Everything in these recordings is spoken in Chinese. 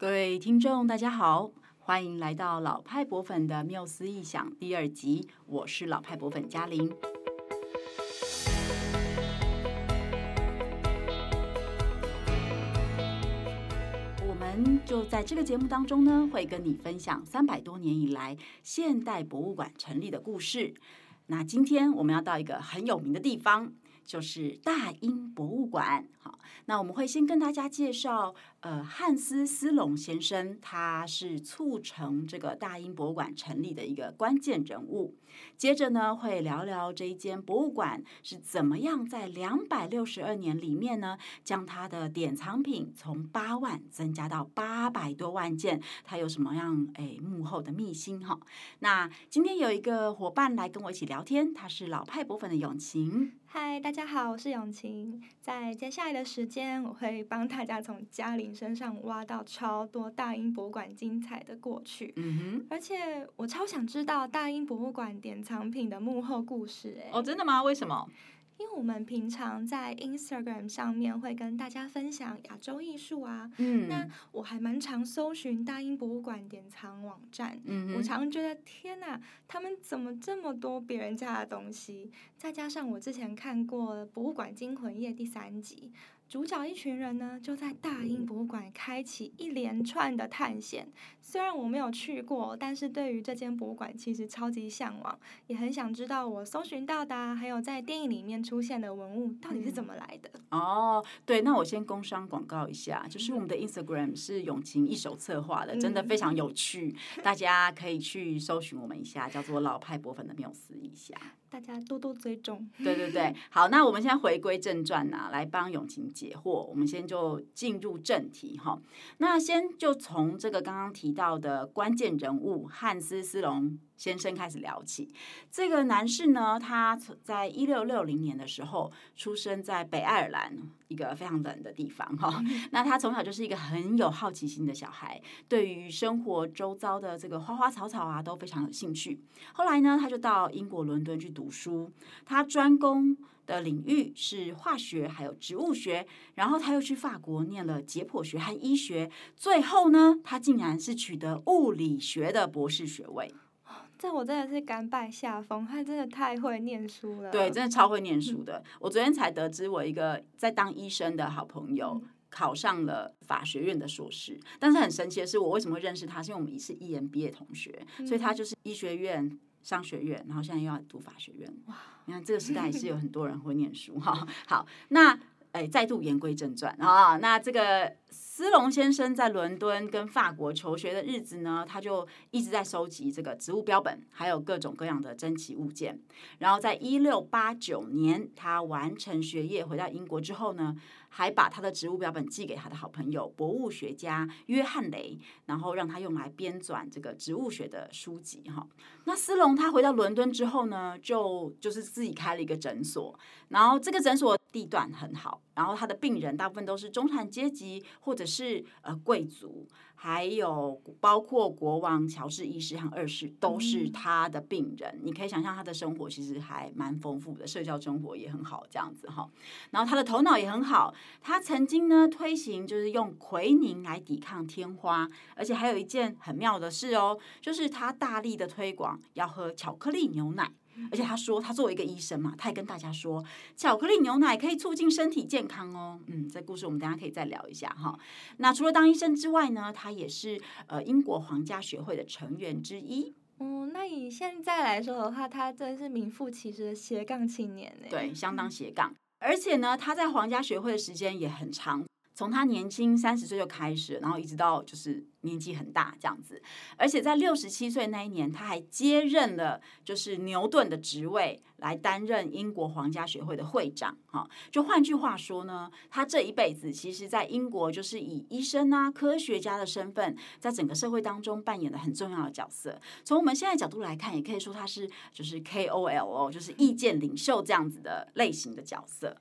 各位听众，大家好，欢迎来到老派博粉的缪斯异想第二集，我是老派博粉嘉玲。我们就在这个节目当中呢，会跟你分享三百多年以来现代博物馆成立的故事。那今天我们要到一个很有名的地方。就是大英博物馆，好，那我们会先跟大家介绍，呃，汉斯·斯隆先生，他是促成这个大英博物馆成立的一个关键人物。接着呢，会聊聊这一间博物馆是怎么样在两百六十二年里面呢，将它的典藏品从八万增加到八百多万件，它有什么样诶幕后的秘辛哈？那今天有一个伙伴来跟我一起聊天，他是老派博粉的永晴。嗨，大家好，我是永晴。在接下来的时间，我会帮大家从嘉玲身上挖到超多大英博物馆精彩的过去。嗯哼，而且我超想知道大英博物馆典藏品的幕后故事。哎，哦，真的吗？为什么？因为我们平常在 Instagram 上面会跟大家分享亚洲艺术啊，嗯，那我还蛮常搜寻大英博物馆典藏网站，嗯，我常觉得天哪，他们怎么这么多别人家的东西？再加上我之前看过《博物馆惊魂夜》第三集。主角一群人呢，就在大英博物馆开启一连串的探险。虽然我没有去过，但是对于这间博物馆其实超级向往，也很想知道我搜寻到的，还有在电影里面出现的文物到底是怎么来的。哦，对，那我先工商广告一下，就是我们的 Instagram 是永晴一手策划的，真的非常有趣，嗯、大家可以去搜寻我们一下，叫做老派博粉的缪斯一下。大家多多追踪。对对对，好，那我们现在回归正传呐、啊，来帮永晴解惑。我们先就进入正题哈。那先就从这个刚刚提到到的关键人物汉斯·斯隆。先生开始聊起。这个男士呢，他在一六六零年的时候出生在北爱尔兰一个非常冷的地方哈。那他从小就是一个很有好奇心的小孩，对于生活周遭的这个花花草草啊都非常有兴趣。后来呢，他就到英国伦敦去读书，他专攻的领域是化学还有植物学，然后他又去法国念了解剖学和医学，最后呢，他竟然是取得物理学的博士学位。这我真的是甘拜下风，他真的太会念书了。对，真的超会念书的。我昨天才得知，我一个在当医生的好朋友考上了法学院的硕士。但是很神奇的是，我为什么会认识他？是因为我们是 EMBA 同学，所以他就是医学院。商学院，然后现在又要读法学院。哇，你看这个时代是有很多人会念书哈。好，那哎，再度言归正传啊，那这个。斯隆先生在伦敦跟法国求学的日子呢，他就一直在收集这个植物标本，还有各种各样的珍奇物件。然后在一六八九年，他完成学业回到英国之后呢，还把他的植物标本寄给他的好朋友博物学家约翰雷，然后让他用来编纂这个植物学的书籍。哈，那斯隆他回到伦敦之后呢，就就是自己开了一个诊所，然后这个诊所地段很好，然后他的病人大部分都是中产阶级或者是呃贵族，还有包括国王乔治一世和二世都是他的病人。嗯、你可以想象他的生活其实还蛮丰富的，社交生活也很好，这样子哈。然后他的头脑也很好，他曾经呢推行就是用奎宁来抵抗天花，而且还有一件很妙的事哦，就是他大力的推广要喝巧克力牛奶。而且他说，他作为一个医生嘛，他也跟大家说，巧克力牛奶可以促进身体健康哦。嗯，这故事我们等下可以再聊一下哈。那除了当医生之外呢，他也是呃英国皇家学会的成员之一。嗯，那以现在来说的话，他真是名副其实的斜杠青年呢。对，相当斜杠。而且呢，他在皇家学会的时间也很长。从他年轻三十岁就开始，然后一直到就是年纪很大这样子，而且在六十七岁那一年，他还接任了就是牛顿的职位，来担任英国皇家学会的会长。哈，就换句话说呢，他这一辈子其实在英国就是以医生啊、科学家的身份，在整个社会当中扮演了很重要的角色。从我们现在角度来看，也可以说他是就是 KOL 哦，就是意见领袖这样子的类型的角色。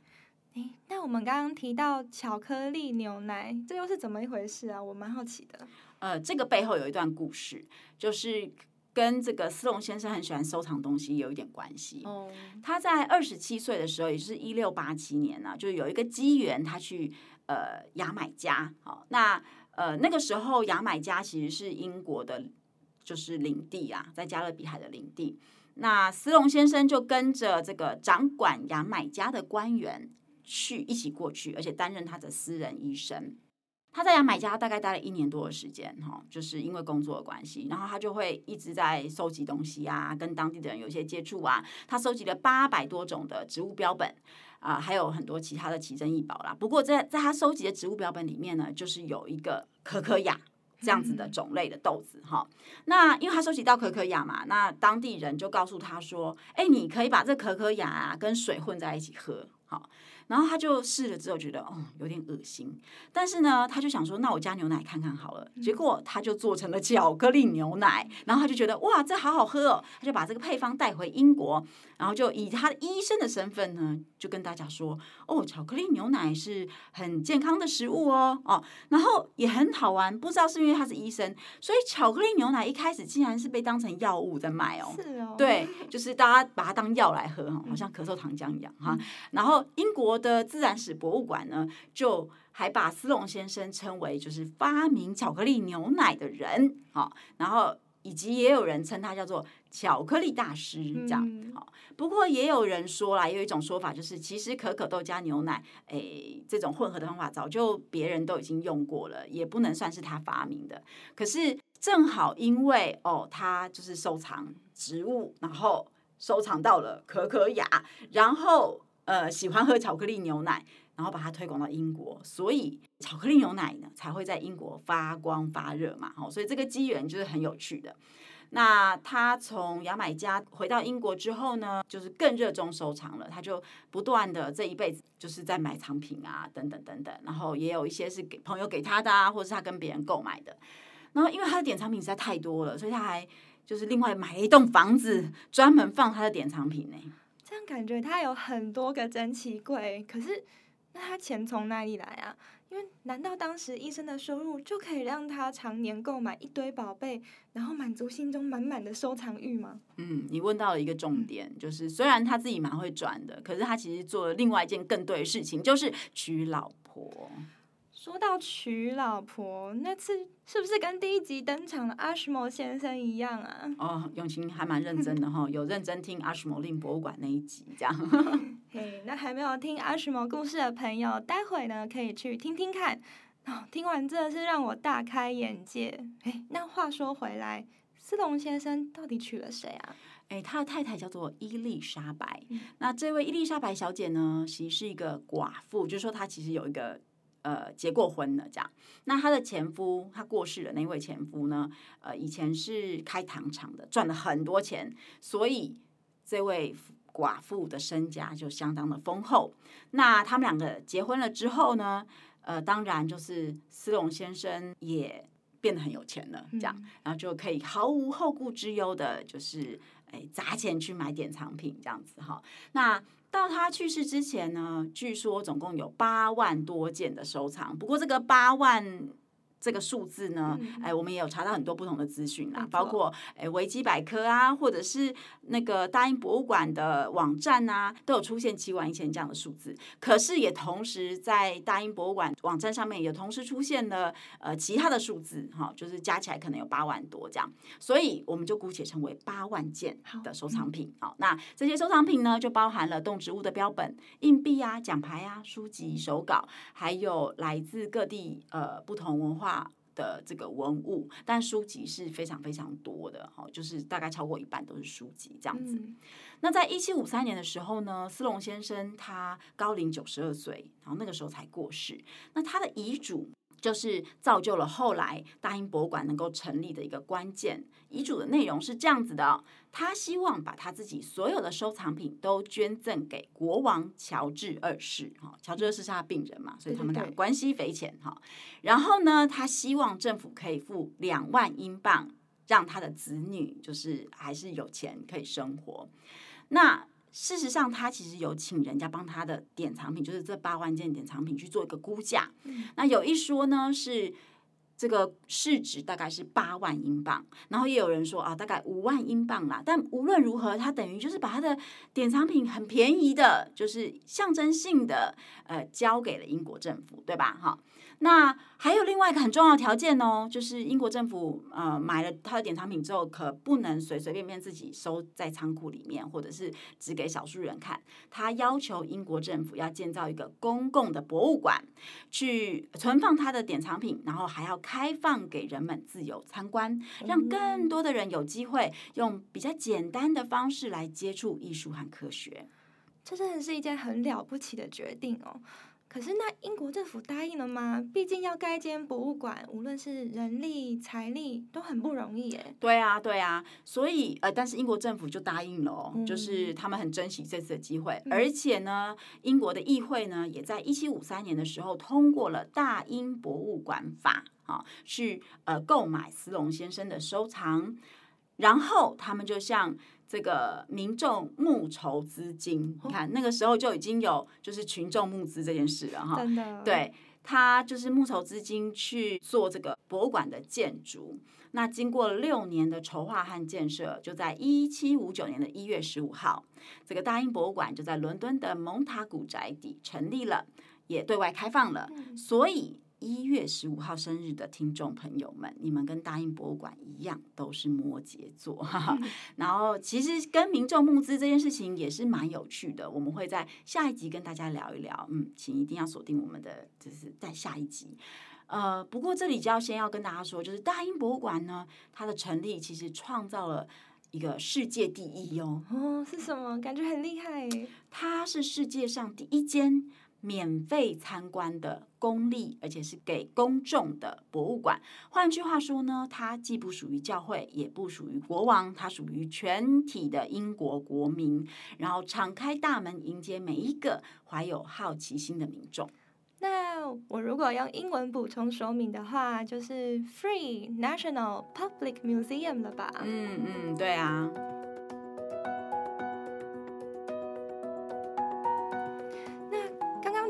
诶，那我们刚刚提到巧克力牛奶，这又是怎么一回事啊？我蛮好奇的。呃，这个背后有一段故事，就是跟这个斯隆先生很喜欢收藏东西有一点关系。哦，他在二十七岁的时候，也就是一六八七年呢，就有一个机缘，他去呃牙买加。好，那。呃，那个时候牙买加其实是英国的，就是领地啊，在加勒比海的领地。那斯隆先生就跟着这个掌管牙买加的官员去一起过去，而且担任他的私人医生。他在牙买加大概待了一年多的时间，哈，就是因为工作的关系，然后他就会一直在收集东西啊，跟当地的人有一些接触啊。他收集了八百多种的植物标本啊、呃，还有很多其他的奇珍异宝啦。不过在在他收集的植物标本里面呢，就是有一个可可亚这样子的种类的豆子，哈。那因为他收集到可可亚嘛，那当地人就告诉他说：“哎，你可以把这可可亚啊跟水混在一起喝，好。”然后他就试了之后觉得哦有点恶心，但是呢他就想说，那我加牛奶看看好了，结果他就做成了巧克力牛奶，然后他就觉得哇这好好喝哦，他就把这个配方带回英国，然后就以他的医生的身份呢就跟大家说哦巧克力牛奶是很健康的食物哦哦，然后也很好玩，不知道是因为他是医生，所以巧克力牛奶一开始竟然是被当成药物在卖哦，是哦，对，就是大家把它当药来喝哈，好像咳嗽糖浆一样哈，然后英国的自然史博物馆呢，就还把斯隆先生称为就是发明巧克力牛奶的人，好，然后以及也有人称他叫做巧克力大师，这样好。不过也有人说啦，有一种说法就是，其实可可豆加牛奶，诶，这种混合的方法早就别人都已经用过了，也不能算是他发明的。可是正好因为哦，他就是收藏植物，然后收藏到了可可雅，然后。呃，喜欢喝巧克力牛奶，然后把它推广到英国，所以巧克力牛奶呢才会在英国发光发热嘛。好，所以这个机缘就是很有趣的。那他从牙买加回到英国之后呢，就是更热衷收藏了。他就不断的这一辈子就是在买藏品啊，等等等等。然后也有一些是给朋友给他的啊，或者是他跟别人购买的。然后因为他的典藏品实在太多了，所以他还就是另外买一栋房子，专门放他的典藏品呢。这样感觉他有很多个珍奇柜，可是那他钱从哪里来啊？因为难道当时医生的收入就可以让他常年购买一堆宝贝，然后满足心中满满的收藏欲吗？嗯，你问到了一个重点，就是虽然他自己蛮会赚的，可是他其实做了另外一件更对的事情，就是娶老婆。说到娶老婆，那次是不是跟第一集登场的阿什莫先生一样啊？哦，永晴还蛮认真的哈，有认真听阿什莫令博物馆那一集这样。嘿，那还没有听阿什莫故事的朋友，待会呢可以去听听看。哦，听完真的是让我大开眼界。哎，那话说回来，斯隆先生到底娶了谁啊？哎，他的太太叫做伊丽莎白。那这位伊丽莎白小姐呢，其实是一个寡妇，就是说她其实有一个。呃，结过婚了这样。那她的前夫，他过世的。那位前夫呢？呃，以前是开糖厂的，赚了很多钱，所以这位寡妇的身家就相当的丰厚。那他们两个结婚了之后呢？呃，当然就是斯隆先生也变得很有钱了，这样，然后就可以毫无后顾之忧的，就是哎砸钱去买典藏品这样子哈。那到他去世之前呢，据说总共有八万多件的收藏。不过这个八万。这个数字呢，哎，我们也有查到很多不同的资讯啦，包括哎维基百科啊，或者是那个大英博物馆的网站啊，都有出现七万一千这样的数字。可是也同时在大英博物馆网站上面也同时出现了呃其他的数字，哈，就是加起来可能有八万多这样。所以我们就姑且称为八万件的收藏品。好，那这些收藏品呢，就包含了动植物的标本、硬币啊、奖牌啊、书籍、手稿，还有来自各地呃不同文化。的这个文物，但书籍是非常非常多的，哈，就是大概超过一半都是书籍这样子。嗯、那在一七五三年的时候呢，斯隆先生他高龄九十二岁，然后那个时候才过世。那他的遗嘱。就是造就了后来大英博物馆能够成立的一个关键。遗嘱的内容是这样子的哦，他希望把他自己所有的收藏品都捐赠给国王乔治二世。哈，乔治二世是他病人嘛，所以他们俩关系匪浅哈。然后呢，他希望政府可以付两万英镑，让他的子女就是还是有钱可以生活。那事实上，他其实有请人家帮他的典藏品，就是这八万件典藏品去做一个估价。嗯、那有一说呢，是这个市值大概是八万英镑，然后也有人说啊，大概五万英镑啦。但无论如何，他等于就是把他的典藏品很便宜的，就是象征性的呃交给了英国政府，对吧？哈。那还有另外一个很重要的条件哦，就是英国政府呃买了他的典藏品之后，可不能随随便便自己收在仓库里面，或者是只给少数人看。他要求英国政府要建造一个公共的博物馆，去存放他的典藏品，然后还要开放给人们自由参观，让更多的人有机会用比较简单的方式来接触艺术和科学。这真的是一件很了不起的决定哦。可是，那英国政府答应了吗？毕竟要盖一间博物馆，无论是人力、财力都很不容易耶。对啊，对啊，所以呃，但是英国政府就答应了哦，嗯、就是他们很珍惜这次的机会，嗯、而且呢，英国的议会呢，也在一七五三年的时候通过了《大英博物馆法》啊，去呃购买斯隆先生的收藏，然后他们就像。这个民众募筹资金，你看那个时候就已经有就是群众募资这件事了哈。真的，对，他就是募筹资金去做这个博物馆的建筑。那经过六年的筹划和建设，就在一七五九年的一月十五号，这个大英博物馆就在伦敦的蒙塔古宅邸成立了，也对外开放了。嗯、所以。一月十五号生日的听众朋友们，你们跟大英博物馆一样，都是摩羯座。哈哈。然后，其实跟民众募资这件事情也是蛮有趣的。我们会在下一集跟大家聊一聊。嗯，请一定要锁定我们的，就是在下一集。呃，不过这里就要先要跟大家说，就是大英博物馆呢，它的成立其实创造了一个世界第一哟。哦，是什么？感觉很厉害。它是世界上第一间。免费参观的公立，而且是给公众的博物馆。换句话说呢，它既不属于教会，也不属于国王，它属于全体的英国国民，然后敞开大门迎接每一个怀有好奇心的民众。那我如果用英文补充说明的话，就是 Free National Public Museum 了吧？嗯嗯，对啊。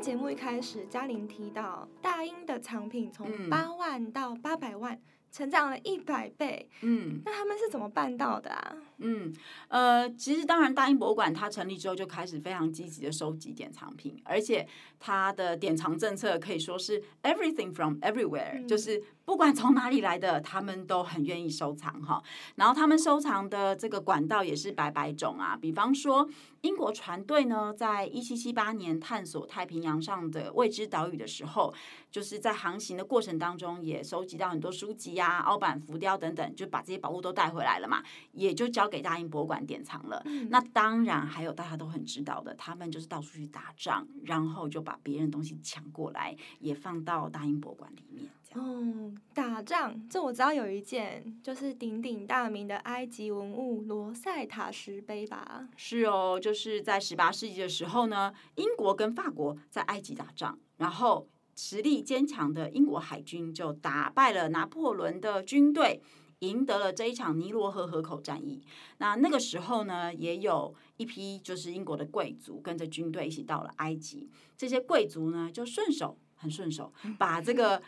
节目一开始，嘉玲提到大英的藏品从八万到八百万，嗯、成长了一百倍。嗯，那他们是怎么办到的啊？嗯，呃，其实当然，大英博物馆它成立之后就开始非常积极的收集典藏品，而且它的典藏政策可以说是 everything from everywhere，嗯、就是。不管从哪里来的，他们都很愿意收藏哈。然后他们收藏的这个管道也是百百种啊。比方说，英国船队呢，在一七七八年探索太平洋上的未知岛屿的时候，就是在航行的过程当中，也收集到很多书籍啊、凹版浮雕等等，就把这些宝物都带回来了嘛，也就交给大英博物馆典藏了。嗯、那当然还有大家都很知道的，他们就是到处去打仗，然后就把别人东西抢过来，也放到大英博物馆里面。哦，打仗，这我知道有一件，就是鼎鼎大名的埃及文物罗塞塔石碑吧？是哦，就是在十八世纪的时候呢，英国跟法国在埃及打仗，然后实力坚强的英国海军就打败了拿破仑的军队，赢得了这一场尼罗河河口战役。那那个时候呢，也有一批就是英国的贵族跟着军队一起到了埃及，这些贵族呢就顺手很顺手 把这个。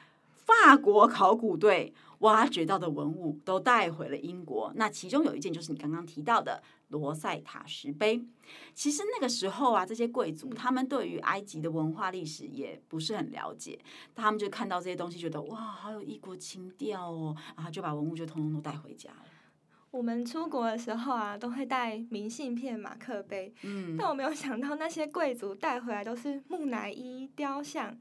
法国考古队挖掘到的文物都带回了英国，那其中有一件就是你刚刚提到的罗塞塔石碑。其实那个时候啊，这些贵族他们对于埃及的文化历史也不是很了解，他们就看到这些东西，觉得哇，好有异国情调哦，然后就把文物就通通都带回家了。我们出国的时候啊，都会带明信片、马克杯，嗯，但我没有想到那些贵族带回来都是木乃伊雕像。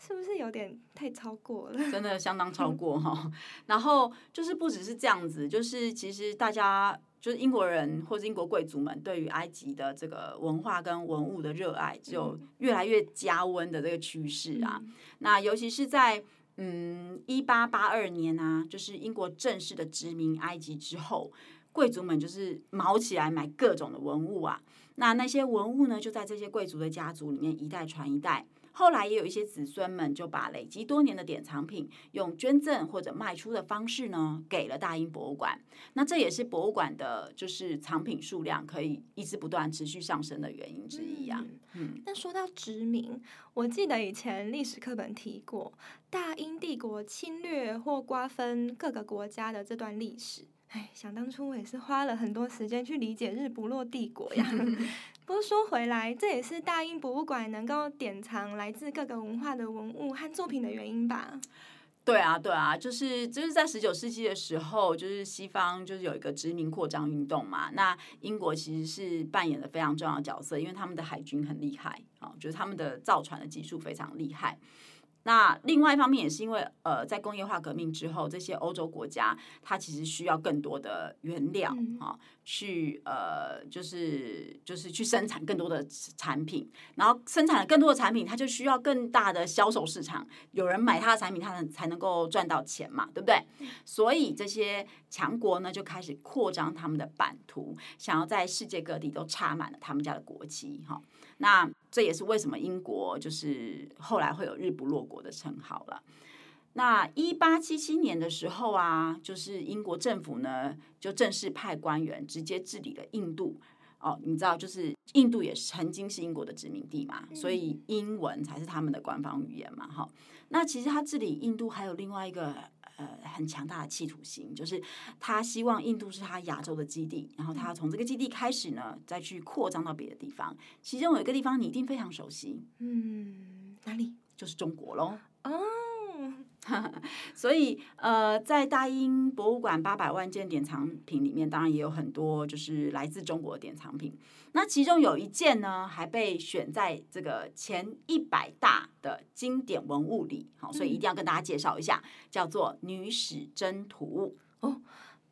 是不是有点太超过了？真的 相当超过哈。然后就是不只是这样子，就是其实大家就是英国人或者英国贵族们对于埃及的这个文化跟文物的热爱，就越来越加温的这个趋势啊。嗯、那尤其是在嗯一八八二年啊，就是英国正式的殖民埃及之后，贵族们就是卯起来买各种的文物啊。那那些文物呢，就在这些贵族的家族里面一代传一代。后来也有一些子孙们就把累积多年的典藏品用捐赠或者卖出的方式呢，给了大英博物馆。那这也是博物馆的，就是藏品数量可以一直不断持续上升的原因之一啊。嗯，那说到殖民，我记得以前历史课本提过，大英帝国侵略或瓜分各个国家的这段历史。哎，想当初我也是花了很多时间去理解日不落帝国呀。不过说回来，这也是大英博物馆能够典藏来自各个文化的文物和作品的原因吧。对啊，对啊，就是就是在十九世纪的时候，就是西方就是有一个殖民扩张运动嘛。那英国其实是扮演了非常重要的角色，因为他们的海军很厉害啊，就是他们的造船的技术非常厉害。那另外一方面也是因为，呃，在工业化革命之后，这些欧洲国家它其实需要更多的原料啊，去呃，就是就是去生产更多的产品，然后生产了更多的产品，它就需要更大的销售市场，有人买它的产品，它才能够赚到钱嘛，对不对？所以这些强国呢，就开始扩张他们的版图，想要在世界各地都插满了他们家的国旗，哈。那这也是为什么英国就是后来会有日不落国的称号了。那一八七七年的时候啊，就是英国政府呢就正式派官员直接治理了印度。哦，你知道，就是印度也曾经是英国的殖民地嘛，所以英文才是他们的官方语言嘛。哈，那其实他治理印度还有另外一个。呃，很强大的企图心，就是他希望印度是他亚洲的基地，然后他从这个基地开始呢，再去扩张到别的地方。其中有一个地方你一定非常熟悉，嗯，哪里？就是中国喽。哦。所以，呃，在大英博物馆八百万件典藏品里面，当然也有很多就是来自中国的典藏品。那其中有一件呢，还被选在这个前一百大的经典文物里。好，所以一定要跟大家介绍一下，叫做《女史箴图》哦。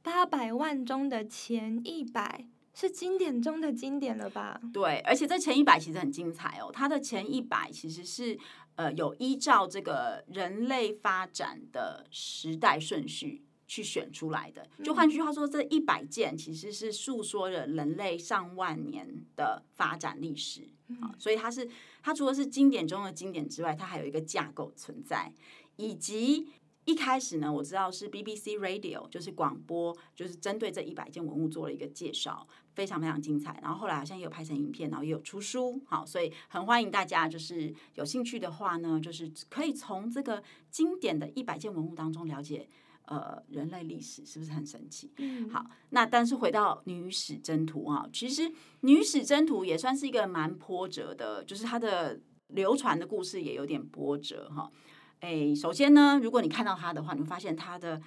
八百万中的前一百是经典中的经典了吧？对，而且这前一百其实很精彩哦。它的前一百其实是。呃，有依照这个人类发展的时代顺序去选出来的。就换句话说，这一百件其实是诉说着人类上万年的发展历史啊。所以它是它除了是经典中的经典之外，它还有一个架构存在，以及。一开始呢，我知道是 BBC Radio，就是广播，就是针对这一百件文物做了一个介绍，非常非常精彩。然后后来好像也有拍成影片，然后也有出书，好，所以很欢迎大家，就是有兴趣的话呢，就是可以从这个经典的一百件文物当中了解，呃，人类历史是不是很神奇？嗯，好，那但是回到女史箴图啊，其实女史箴图也算是一个蛮波折的，就是它的流传的故事也有点波折哈。哎，首先呢，如果你看到它的话，你会发现它的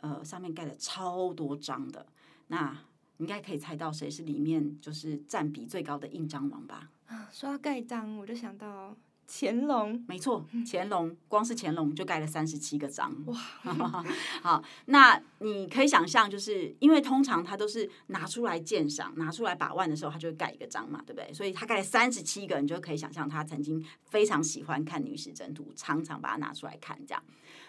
呃上面盖了超多章的，那应该可以猜到谁是里面就是占比最高的印章王吧？啊，说到盖章，我就想到。乾隆，没错，乾隆光是乾隆就盖了三十七个章。哇，好，那你可以想象，就是因为通常他都是拿出来鉴赏、拿出来把玩的时候，他就会盖一个章嘛，对不对？所以他盖了三十七个，你就可以想象他曾经非常喜欢看《女史箴图》，常常把它拿出来看。这样，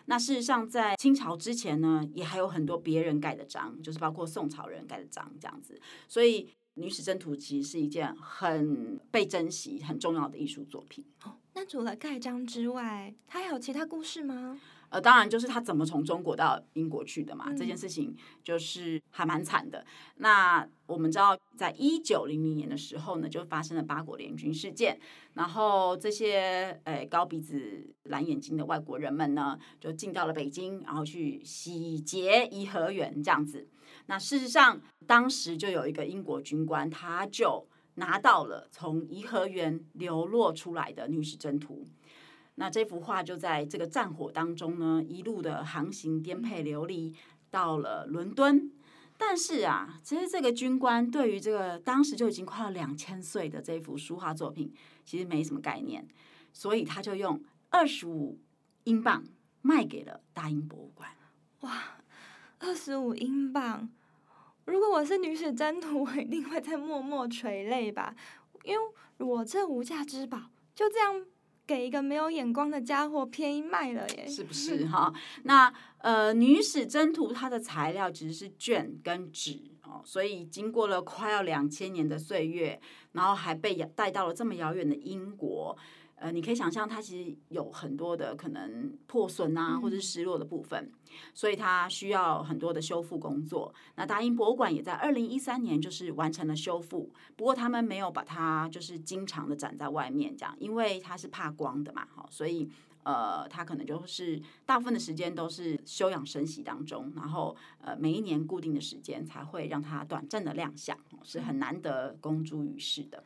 那事实上在清朝之前呢，也还有很多别人盖的章，就是包括宋朝人盖的章这样子。所以，《女史箴图》其实是一件很被珍惜、很重要的艺术作品。哦那除了盖章之外，它还有其他故事吗？呃，当然就是他怎么从中国到英国去的嘛，嗯、这件事情就是还蛮惨的。那我们知道，在一九零零年的时候呢，就发生了八国联军事件，然后这些呃高鼻子蓝眼睛的外国人们呢，就进到了北京，然后去洗劫颐和园这样子。那事实上，当时就有一个英国军官，他就。拿到了从颐和园流落出来的女史箴图，那这幅画就在这个战火当中呢，一路的航行颠沛流离到了伦敦。但是啊，其实这个军官对于这个当时就已经快要两千岁的这幅书画作品，其实没什么概念，所以他就用二十五英镑卖给了大英博物馆。哇，二十五英镑！如果我是女史箴图，我一定会在默默垂泪吧，因为我这无价之宝就这样给一个没有眼光的家伙便宜卖了耶，是不是哈？那呃，女史箴图它的材料其实是绢跟纸哦，所以经过了快要两千年的岁月，然后还被带到了这么遥远的英国。呃，你可以想象，它其实有很多的可能破损啊，或者是失落的部分，嗯、所以它需要很多的修复工作。那大英博物馆也在二零一三年就是完成了修复，不过他们没有把它就是经常的展在外面这样，因为它是怕光的嘛，好，所以呃，他可能就是大部分的时间都是休养生息当中，然后呃，每一年固定的时间才会让他短暂的亮相，是很难得公诸于世的。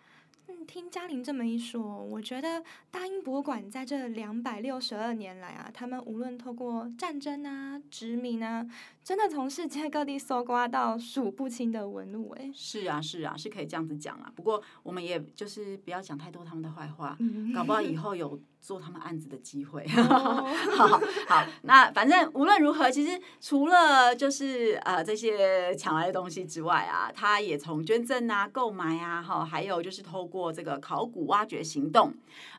听嘉玲这么一说，我觉得大英博物馆在这两百六十二年来啊，他们无论透过战争啊、殖民啊，真的从世界各地搜刮到数不清的文物。哎，是啊，是啊，是可以这样子讲啊。不过我们也就是不要讲太多他们的坏话，搞不好以后有做他们案子的机会。好好，那反正无论如何，其实除了就是呃这些抢来的东西之外啊，他也从捐赠啊、购买啊，哈，还有就是透过这个考古挖掘行动，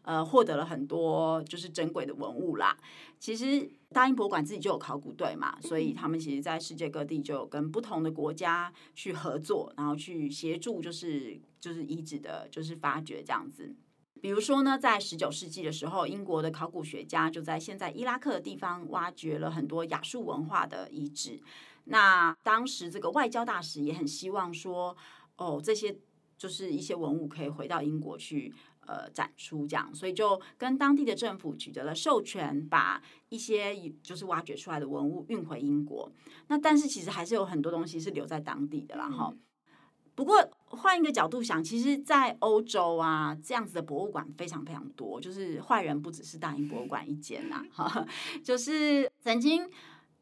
呃，获得了很多就是珍贵的文物啦。其实大英博物馆自己就有考古队嘛，所以他们其实在世界各地就有跟不同的国家去合作，然后去协助就是就是遗址的，就是发掘这样子。比如说呢，在十九世纪的时候，英国的考古学家就在现在伊拉克的地方挖掘了很多亚述文化的遗址。那当时这个外交大使也很希望说，哦，这些。就是一些文物可以回到英国去呃展出这样，所以就跟当地的政府取得了授权，把一些就是挖掘出来的文物运回英国。那但是其实还是有很多东西是留在当地的啦哈。不过换一个角度想，其实，在欧洲啊这样子的博物馆非常非常多，就是坏人不只是大英博物馆一间呐哈，就是曾经。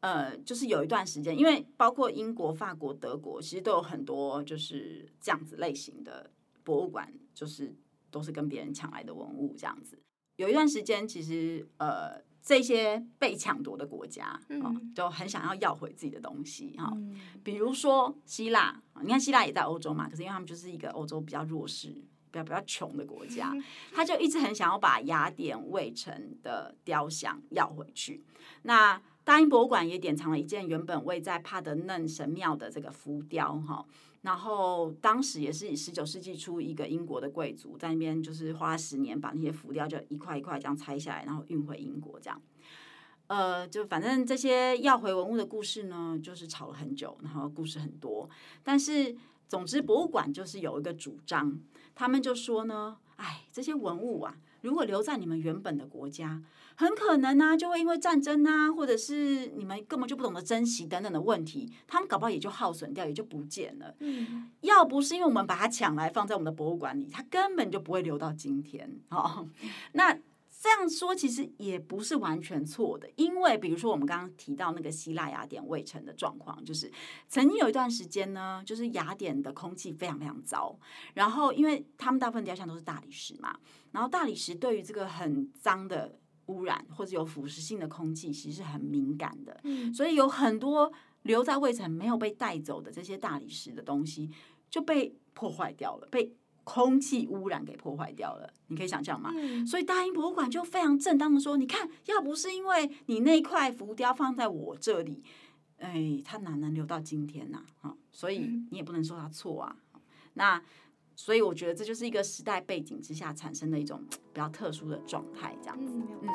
呃，就是有一段时间，因为包括英国、法国、德国，其实都有很多就是这样子类型的博物馆，就是都是跟别人抢来的文物这样子。有一段时间，其实呃，这些被抢夺的国家，嗯，就很想要要回自己的东西哈。比如说希腊，你看希腊也在欧洲嘛，可是因为他们就是一个欧洲比较弱势、比较比较穷的国家，他就一直很想要把雅典卫城的雕像要回去。那大英博物馆也典藏了一件原本位在帕德嫩神庙的这个浮雕，哈，然后当时也是以十九世纪初一个英国的贵族在那边就是花十年把那些浮雕就一块一块这样拆下来，然后运回英国这样，呃，就反正这些要回文物的故事呢，就是吵了很久，然后故事很多，但是总之博物馆就是有一个主张，他们就说呢，哎，这些文物啊。如果留在你们原本的国家，很可能呢、啊，就会因为战争啊，或者是你们根本就不懂得珍惜等等的问题，他们搞不好也就耗损掉，也就不见了。嗯，要不是因为我们把它抢来放在我们的博物馆里，它根本就不会留到今天。哦，那。这样说其实也不是完全错的，因为比如说我们刚刚提到那个希腊雅典卫城的状况，就是曾经有一段时间呢，就是雅典的空气非常非常糟，然后因为他们大部分雕像都是大理石嘛，然后大理石对于这个很脏的污染或者有腐蚀性的空气其实是很敏感的，所以有很多留在卫城没有被带走的这些大理石的东西就被破坏掉了，被。空气污染给破坏掉了，你可以想象吗？嗯、所以大英博物馆就非常正当的说：“你看，要不是因为你那块浮雕放在我这里，哎，它哪能留到今天呢、啊？啊，所以你也不能说它错啊。那所以我觉得这就是一个时代背景之下产生的一种比较特殊的状态，这样子。嗯。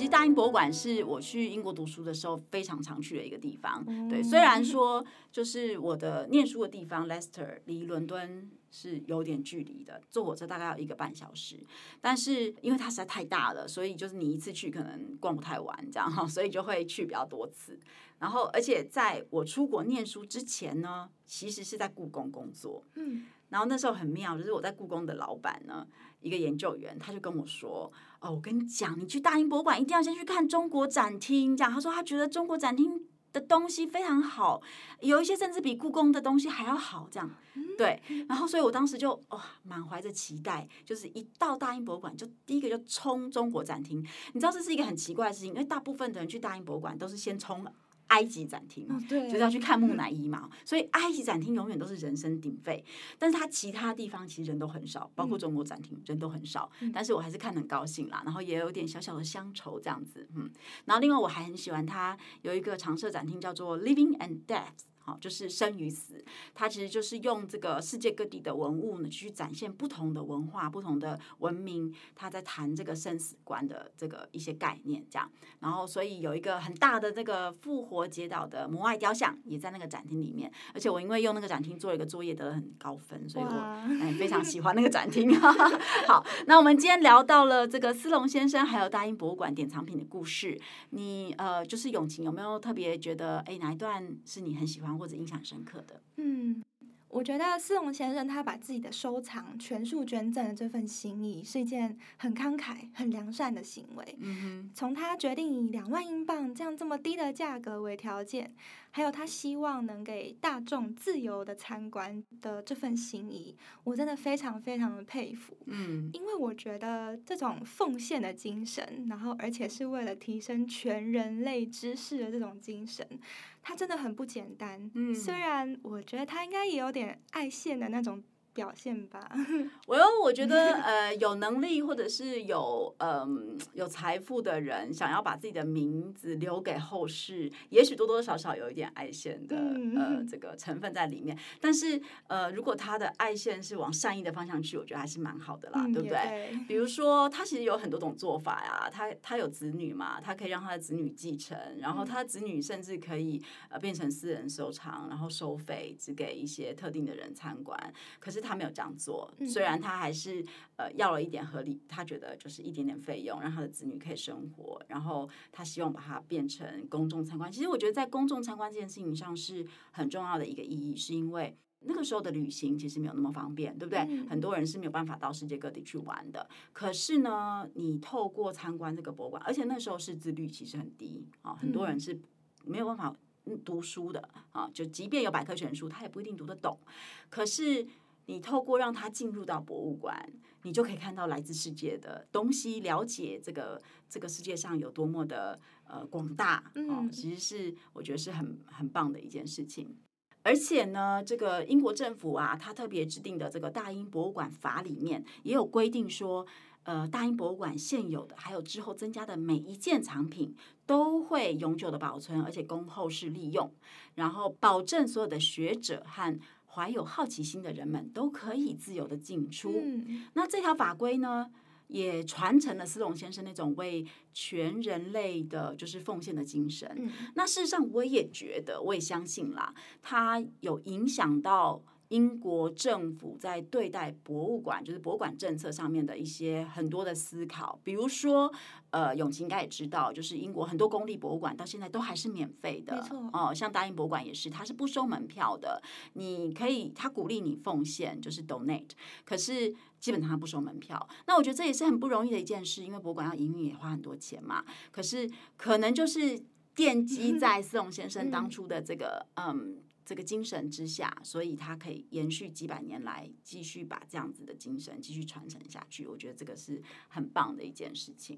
其实大英博物馆是我去英国读书的时候非常常去的一个地方。对，虽然说就是我的念书的地方 Leicester 离伦敦是有点距离的，坐火车大概要一个半小时。但是因为它实在太大了，所以就是你一次去可能逛不太完，这样哈，所以就会去比较多次。然后，而且在我出国念书之前呢，其实是在故宫工作。嗯，然后那时候很妙，就是我在故宫的老板呢，一个研究员，他就跟我说。哦，我跟你讲，你去大英博物馆一定要先去看中国展厅。这样，他说他觉得中国展厅的东西非常好，有一些甚至比故宫的东西还要好。这样，对。然后，所以我当时就哇，满怀着期待，就是一到大英博物馆，就第一个就冲中国展厅。你知道这是一个很奇怪的事情，因为大部分的人去大英博物馆都是先冲了。埃及展厅，就是要去看木乃伊嘛，所以埃及展厅永远都是人声鼎沸。但是它其他地方其实人都很少，包括中国展厅人都很少。但是我还是看得很高兴啦，然后也有点小小的乡愁这样子，嗯。然后另外我还很喜欢它有一个常设展厅叫做 Living and Death，好，就是生与死，它其实就是用这个世界各地的文物呢，去展现不同的文化、不同的文明，他在谈这个生死观的这个一些概念，这样。然后，所以有一个很大的这个复活节岛的摩艾雕像，也在那个展厅里面。而且我因为用那个展厅做了一个作业，得了很高分，所以我哎非常喜欢那个展厅。好，那我们今天聊到了这个斯隆先生还有大英博物馆典藏品的故事，你呃就是永晴有没有特别觉得哎哪一段是你很喜欢？或者印象深刻的，嗯，我觉得斯隆先生他把自己的收藏全数捐赠的这份心意，是一件很慷慨、很良善的行为。嗯哼，从他决定以两万英镑这样这么低的价格为条件。还有他希望能给大众自由的参观的这份心意，我真的非常非常的佩服。嗯，因为我觉得这种奉献的精神，然后而且是为了提升全人类知识的这种精神，它真的很不简单。嗯，虽然我觉得他应该也有点爱现的那种。表现吧，我有，我觉得呃，有能力或者是有嗯、呃、有财富的人，想要把自己的名字留给后世，也许多多少少有一点爱线的呃这个成分在里面。但是呃，如果他的爱线是往善意的方向去，我觉得还是蛮好的啦，对不对？对。比如说，他其实有很多种做法呀，他他有子女嘛，他可以让他的子女继承，然后他的子女甚至可以呃变成私人收藏，然后收费只给一些特定的人参观。可是。他没有这样做，虽然他还是呃要了一点合理，他觉得就是一点点费用，让他的子女可以生活，然后他希望把它变成公众参观。其实我觉得在公众参观这件事情上是很重要的一个意义，是因为那个时候的旅行其实没有那么方便，对不对？很多人是没有办法到世界各地去玩的。可是呢，你透过参观这个博物馆，而且那时候识字率其实很低啊，很多人是没有办法读书的啊，就即便有百科全书，他也不一定读得懂。可是你透过让他进入到博物馆，你就可以看到来自世界的东西，了解这个这个世界上有多么的呃广大。哦，其实是我觉得是很很棒的一件事情。而且呢，这个英国政府啊，它特别制定的这个大英博物馆法里面也有规定说，呃，大英博物馆现有的还有之后增加的每一件藏品都会永久的保存，而且供后世利用，然后保证所有的学者和怀有好奇心的人们都可以自由的进出。嗯、那这条法规呢，也传承了斯隆先生那种为全人类的，就是奉献的精神。嗯、那事实上，我也觉得，我也相信啦，他有影响到。英国政府在对待博物馆，就是博物馆政策上面的一些很多的思考，比如说，呃，永琪应该也知道，就是英国很多公立博物馆到现在都还是免费的，没错，哦、呃，像大英博物馆也是，它是不收门票的，你可以，它鼓励你奉献，就是 donate，可是基本上它不收门票。那我觉得这也是很不容易的一件事，因为博物馆要营运也花很多钱嘛。可是可能就是奠基在 斯隆先生当初的这个，嗯。嗯这个精神之下，所以他可以延续几百年来，继续把这样子的精神继续传承下去。我觉得这个是很棒的一件事情。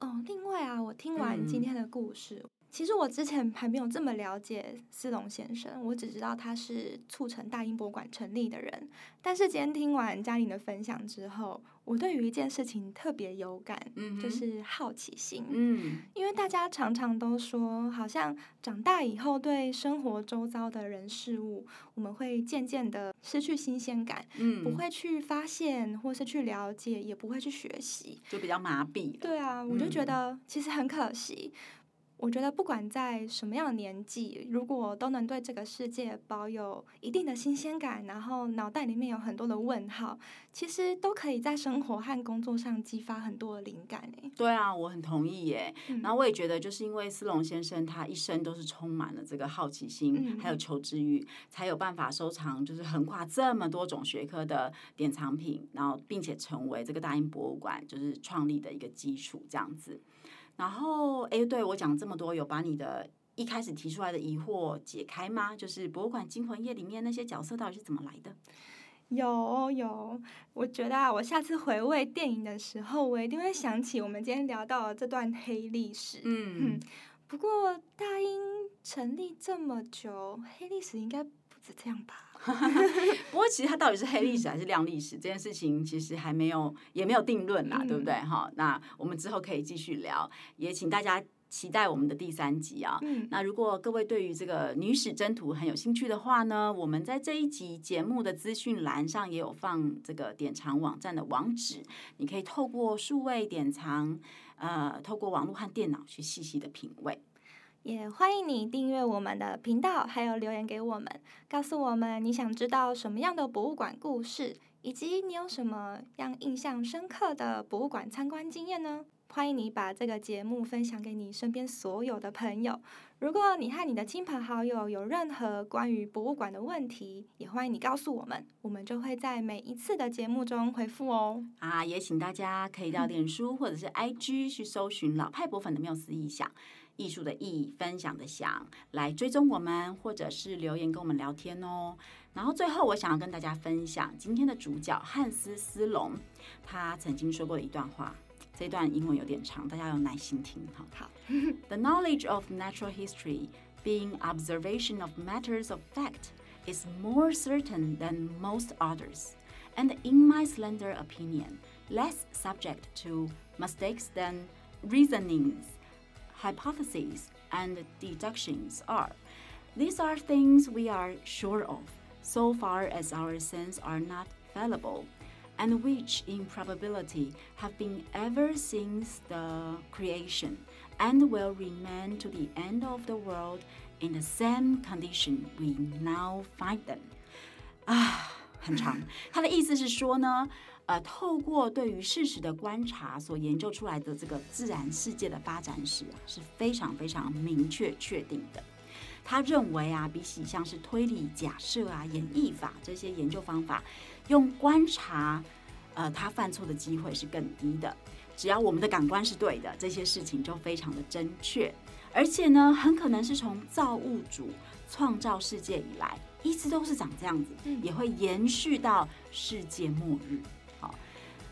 哦，另外啊，我听完今天的故事。嗯其实我之前还没有这么了解斯隆先生，我只知道他是促成大英博物馆成立的人。但是今天听完嘉玲的分享之后，我对于一件事情特别有感，嗯、就是好奇心。嗯，因为大家常常都说，好像长大以后对生活周遭的人事物，我们会渐渐的失去新鲜感，嗯，不会去发现或是去了解，也不会去学习，就比较麻痹。对啊，我就觉得其实很可惜。我觉得不管在什么样的年纪，如果都能对这个世界保有一定的新鲜感，然后脑袋里面有很多的问号，其实都可以在生活和工作上激发很多的灵感。诶，对啊，我很同意耶。嗯、然后我也觉得，就是因为斯隆先生他一生都是充满了这个好奇心，嗯、还有求知欲，才有办法收藏就是横跨这么多种学科的典藏品，然后并且成为这个大英博物馆就是创立的一个基础，这样子。然后，哎，对，我讲这么多，有把你的一开始提出来的疑惑解开吗？就是博物馆惊魂夜里面那些角色到底是怎么来的？有有，我觉得啊，我下次回味电影的时候，我一定会想起我们今天聊到的这段黑历史。嗯嗯。不过大英成立这么久，黑历史应该不止这样吧？不过，其实它到底是黑历史还是亮历史，这件事情其实还没有，也没有定论啦，对不对？哈，那我们之后可以继续聊，也请大家期待我们的第三集啊。嗯，那如果各位对于这个女史箴图很有兴趣的话呢，我们在这一集节目的资讯栏上也有放这个典藏网站的网址，你可以透过数位典藏，呃，透过网络和电脑去细细的品味。也欢迎你订阅我们的频道，还有留言给我们，告诉我们你想知道什么样的博物馆故事，以及你有什么样印象深刻的博物馆参观经验呢？欢迎你把这个节目分享给你身边所有的朋友。如果你和你的亲朋好友有任何关于博物馆的问题，也欢迎你告诉我们，我们就会在每一次的节目中回复哦。啊，也请大家可以到脸书或者是 IG 去搜寻“老派博粉”的缪斯意象。艺术的艺，分享的享，来追踪我们，或者是留言跟我们聊天哦。然后最后，我想要跟大家分享今天的主角汉斯·斯隆，他曾经说过的一段话。这段英文有点长，大家要耐心听哈。好，The knowledge of natural history, being observation of matters of fact, is more certain than most others, and in my slender opinion, less subject to mistakes than reasonings. Hypotheses and deductions are. These are things we are sure of, so far as our senses are not fallible, and which in probability have been ever since the creation, and will remain to the end of the world in the same condition we now find them. 啊，很长。他的意思是说呢。 呃，透过对于事实的观察所研究出来的这个自然世界的发展史啊，是非常非常明确确定的。他认为啊，比起像是推理、假设啊、演绎法这些研究方法，用观察，呃，他犯错的机会是更低的。只要我们的感官是对的，这些事情就非常的真确。而且呢，很可能是从造物主创造世界以来，一直都是长这样子，也会延续到世界末日。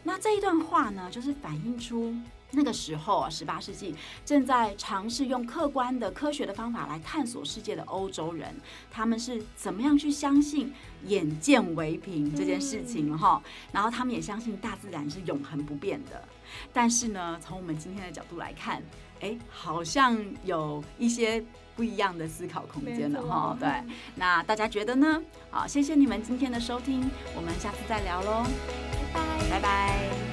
那这一段话呢，就是反映出那个时候啊，十八世纪正在尝试用客观的科学的方法来探索世界的欧洲人，他们是怎么样去相信眼见为凭这件事情哈？然后他们也相信大自然是永恒不变的。但是呢，从我们今天的角度来看，哎，好像有一些不一样的思考空间了哈。对，那大家觉得呢？好，谢谢你们今天的收听，我们下次再聊喽。拜拜。